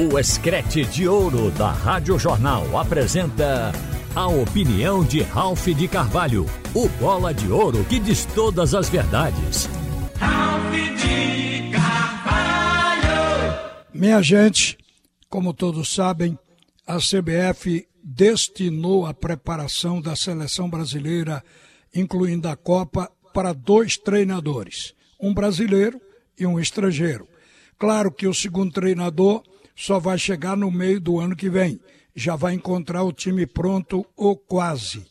O Escrete de Ouro da Rádio Jornal apresenta a opinião de Ralph de Carvalho, o bola de ouro que diz todas as verdades. Ralph de Carvalho! Minha gente, como todos sabem, a CBF destinou a preparação da seleção brasileira, incluindo a Copa, para dois treinadores, um brasileiro e um estrangeiro. Claro que o segundo treinador só vai chegar no meio do ano que vem. Já vai encontrar o time pronto ou quase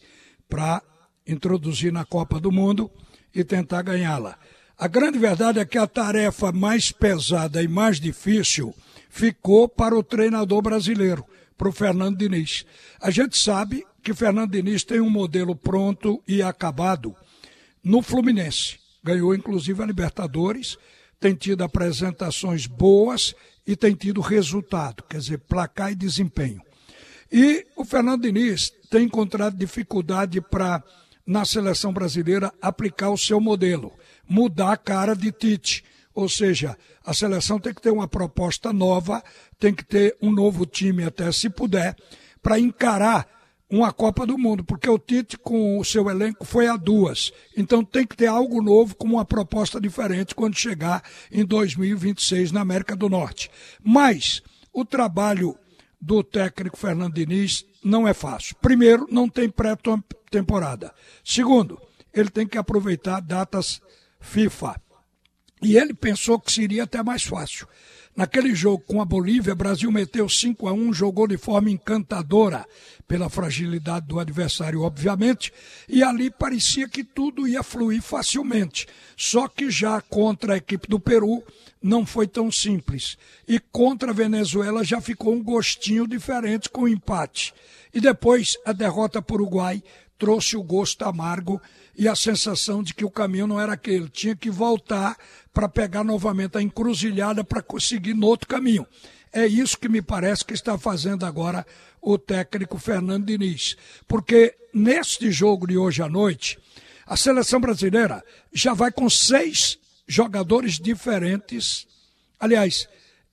para introduzir na Copa do Mundo e tentar ganhá-la. A grande verdade é que a tarefa mais pesada e mais difícil ficou para o treinador brasileiro, para o Fernando Diniz. A gente sabe que Fernando Diniz tem um modelo pronto e acabado no Fluminense. Ganhou inclusive a Libertadores, tem tido apresentações boas e tem tido resultado, quer dizer, placar e desempenho. E o Fernando Diniz tem encontrado dificuldade para, na seleção brasileira, aplicar o seu modelo, mudar a cara de Tite. Ou seja, a seleção tem que ter uma proposta nova, tem que ter um novo time, até se puder, para encarar uma Copa do Mundo, porque o Tite, com o seu elenco, foi a duas. Então tem que ter algo novo, com uma proposta diferente quando chegar em 2026 na América do Norte. Mas o trabalho do técnico Fernando Diniz não é fácil. Primeiro, não tem pré-temporada. Segundo, ele tem que aproveitar datas FIFA. E ele pensou que seria até mais fácil. Naquele jogo com a Bolívia, o Brasil meteu 5 a 1, jogou de forma encantadora, pela fragilidade do adversário, obviamente, e ali parecia que tudo ia fluir facilmente. Só que já contra a equipe do Peru não foi tão simples. E contra a Venezuela já ficou um gostinho diferente com o empate. E depois a derrota para o Uruguai trouxe o gosto amargo e a sensação de que o caminho não era aquele. Tinha que voltar para pegar novamente a encruzilhada para conseguir no outro caminho. É isso que me parece que está fazendo agora o técnico Fernando Diniz. Porque neste jogo de hoje à noite, a seleção brasileira já vai com seis jogadores diferentes. Aliás,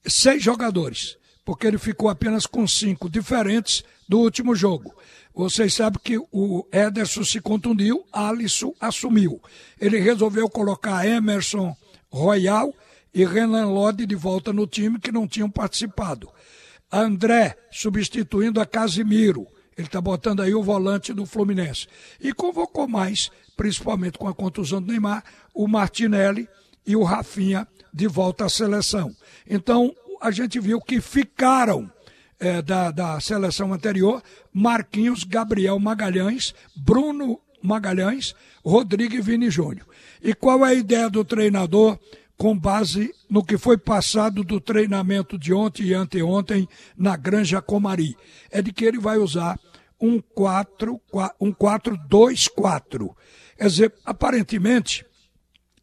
seis jogadores, porque ele ficou apenas com cinco diferentes do último jogo. Vocês sabem que o Ederson se contundiu, Alisson assumiu. Ele resolveu colocar Emerson Royal e Renan Lodi de volta no time que não tinham participado. André substituindo a Casimiro. Ele está botando aí o volante do Fluminense. E convocou mais, principalmente com a contusão do Neymar, o Martinelli e o Rafinha de volta à seleção. Então, a gente viu que ficaram é, da, da seleção anterior, Marquinhos, Gabriel Magalhães, Bruno Magalhães, Rodrigo e Vini Júnior. E qual é a ideia do treinador com base no que foi passado do treinamento de ontem e anteontem na Granja Comari? É de que ele vai usar um 4, um 4-2-4. Quer dizer, aparentemente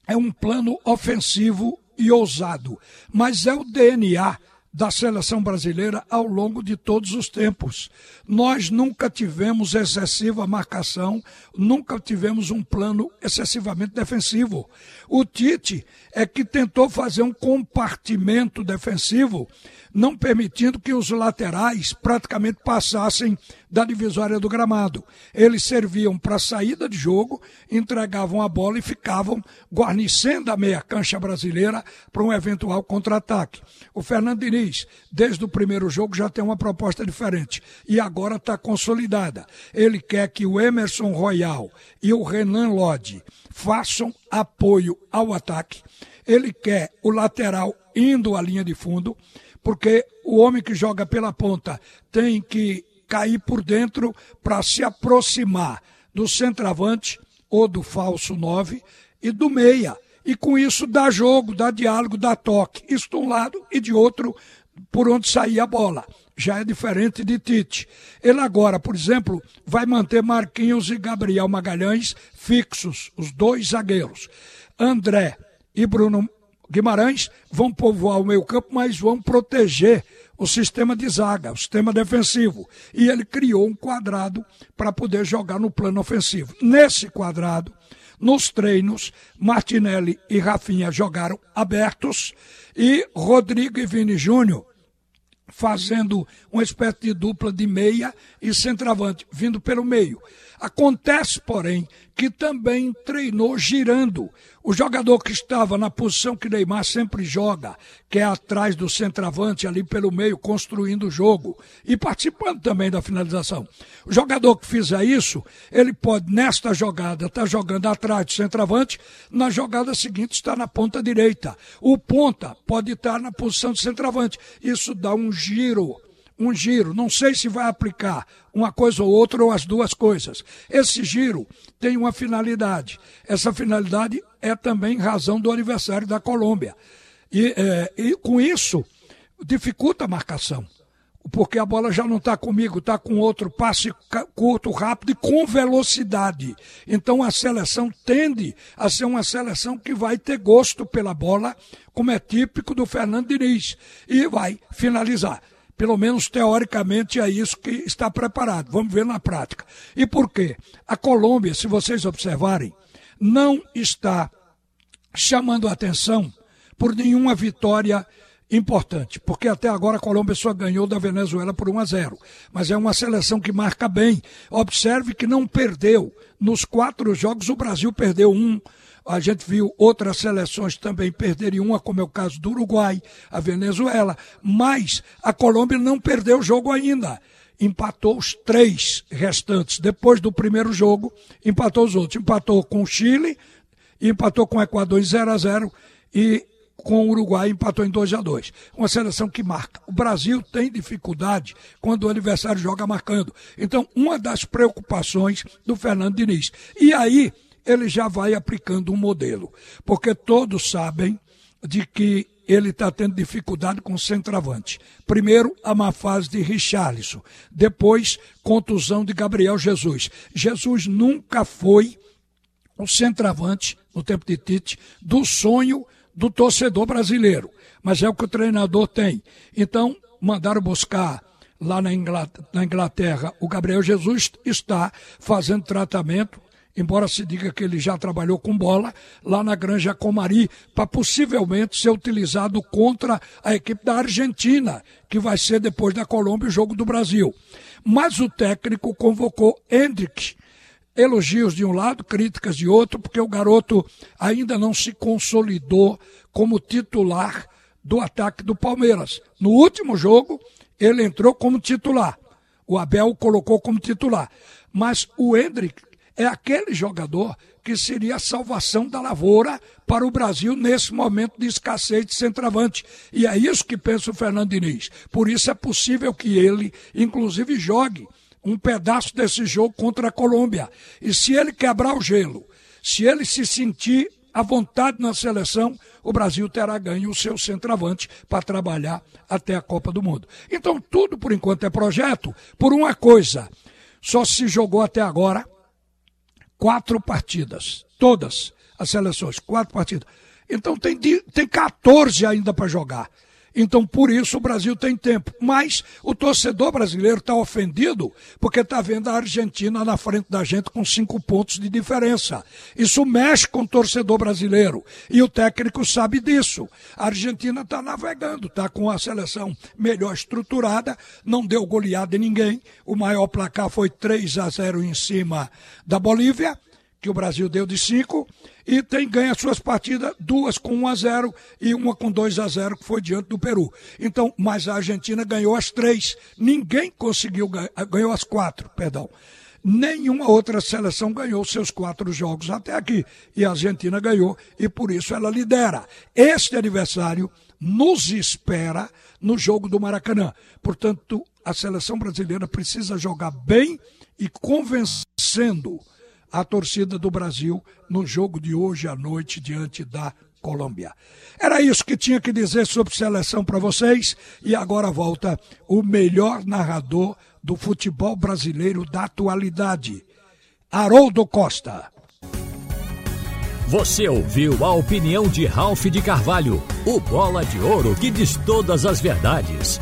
é um plano ofensivo e ousado, mas é o DNA da seleção brasileira ao longo de todos os tempos. Nós nunca tivemos excessiva marcação, nunca tivemos um plano excessivamente defensivo. O Tite é que tentou fazer um compartimento defensivo não permitindo que os laterais praticamente passassem da divisória do gramado. Eles serviam para saída de jogo, entregavam a bola e ficavam guarnecendo a meia cancha brasileira para um eventual contra-ataque. O Fernando Diniz, desde o primeiro jogo, já tem uma proposta diferente e agora está consolidada. Ele quer que o Emerson Royal e o Renan Lodi façam apoio ao ataque. Ele quer o lateral indo à linha de fundo porque o homem que joga pela ponta tem que cair por dentro para se aproximar do centroavante ou do falso 9 e do meia. E com isso dá jogo, dá diálogo, dá toque. Isso de um lado e de outro por onde sair a bola. Já é diferente de Tite. Ele agora, por exemplo, vai manter Marquinhos e Gabriel Magalhães fixos, os dois zagueiros. André e Bruno Guimarães vão povoar o meio campo, mas vão proteger o sistema de zaga, o sistema defensivo. E ele criou um quadrado para poder jogar no plano ofensivo. Nesse quadrado, nos treinos, Martinelli e Rafinha jogaram abertos e Rodrigo e Vini Júnior fazendo uma espécie de dupla de meia e centroavante, vindo pelo meio. Acontece, porém, que também treinou girando. O jogador que estava na posição que Neymar sempre joga, que é atrás do centroavante, ali pelo meio, construindo o jogo e participando também da finalização. O jogador que fizer isso, ele pode, nesta jogada, estar tá jogando atrás do centroavante, na jogada seguinte está na ponta direita. O ponta pode estar na posição de centroavante. Isso dá um giro um giro. Não sei se vai aplicar uma coisa ou outra ou as duas coisas. Esse giro tem uma finalidade. Essa finalidade é também razão do aniversário da Colômbia. E, é, e com isso, dificulta a marcação. Porque a bola já não está comigo, está com outro passe curto, rápido e com velocidade. Então a seleção tende a ser uma seleção que vai ter gosto pela bola, como é típico do Fernando Diniz, e vai finalizar. Pelo menos teoricamente é isso que está preparado. Vamos ver na prática. E por quê? A Colômbia, se vocês observarem, não está chamando atenção por nenhuma vitória importante, porque até agora a Colômbia só ganhou da Venezuela por 1 a 0. Mas é uma seleção que marca bem. Observe que não perdeu. Nos quatro jogos, o Brasil perdeu um, a gente viu outras seleções também perderem uma, como é o caso do Uruguai, a Venezuela, mas a Colômbia não perdeu o jogo ainda. Empatou os três restantes. Depois do primeiro jogo, empatou os outros. Empatou com o Chile, empatou com o Equador em 0 a 0 e com o Uruguai empatou em 2 a 2 Uma seleção que marca. O Brasil tem dificuldade quando o adversário joga marcando. Então, uma das preocupações do Fernando Diniz. E aí, ele já vai aplicando um modelo. Porque todos sabem de que ele está tendo dificuldade com o centroavante. Primeiro, a má fase de Richarlison. Depois, contusão de Gabriel Jesus. Jesus nunca foi o centroavante, no tempo de Tite, do sonho do torcedor brasileiro. Mas é o que o treinador tem. Então, mandaram buscar lá na Inglaterra, o Gabriel Jesus está fazendo tratamento embora se diga que ele já trabalhou com bola, lá na Granja Comari, para possivelmente ser utilizado contra a equipe da Argentina, que vai ser depois da Colômbia o jogo do Brasil. Mas o técnico convocou Hendrick. Elogios de um lado, críticas de outro, porque o garoto ainda não se consolidou como titular do ataque do Palmeiras. No último jogo, ele entrou como titular. O Abel o colocou como titular. Mas o Hendrick é aquele jogador que seria a salvação da lavoura para o Brasil nesse momento de escassez de centroavante. E é isso que pensa o Fernando Diniz. Por isso é possível que ele, inclusive, jogue um pedaço desse jogo contra a Colômbia. E se ele quebrar o gelo, se ele se sentir à vontade na seleção, o Brasil terá ganho o seu centroavante para trabalhar até a Copa do Mundo. Então, tudo por enquanto é projeto por uma coisa. Só se jogou até agora quatro partidas. Todas as seleções, quatro partidas. Então tem, tem 14 ainda para jogar. Então, por isso, o Brasil tem tempo. Mas o torcedor brasileiro está ofendido porque está vendo a Argentina na frente da gente com cinco pontos de diferença. Isso mexe com o torcedor brasileiro. E o técnico sabe disso. A Argentina está navegando, está com a seleção melhor estruturada, não deu goleada em ninguém. O maior placar foi 3 a 0 em cima da Bolívia que o Brasil deu de 5, e tem ganha suas partidas, duas com 1 a 0 e uma com 2 a 0 que foi diante do Peru. Então, mas a Argentina ganhou as três. Ninguém conseguiu ganhar, ganhou as quatro, perdão. Nenhuma outra seleção ganhou seus quatro jogos até aqui. E a Argentina ganhou e por isso ela lidera. Este aniversário nos espera no jogo do Maracanã. Portanto, a seleção brasileira precisa jogar bem e convencendo a torcida do Brasil no jogo de hoje à noite diante da Colômbia. Era isso que tinha que dizer sobre seleção para vocês e agora volta o melhor narrador do futebol brasileiro da atualidade, Haroldo Costa. Você ouviu a opinião de Ralph de Carvalho, o bola de ouro que diz todas as verdades.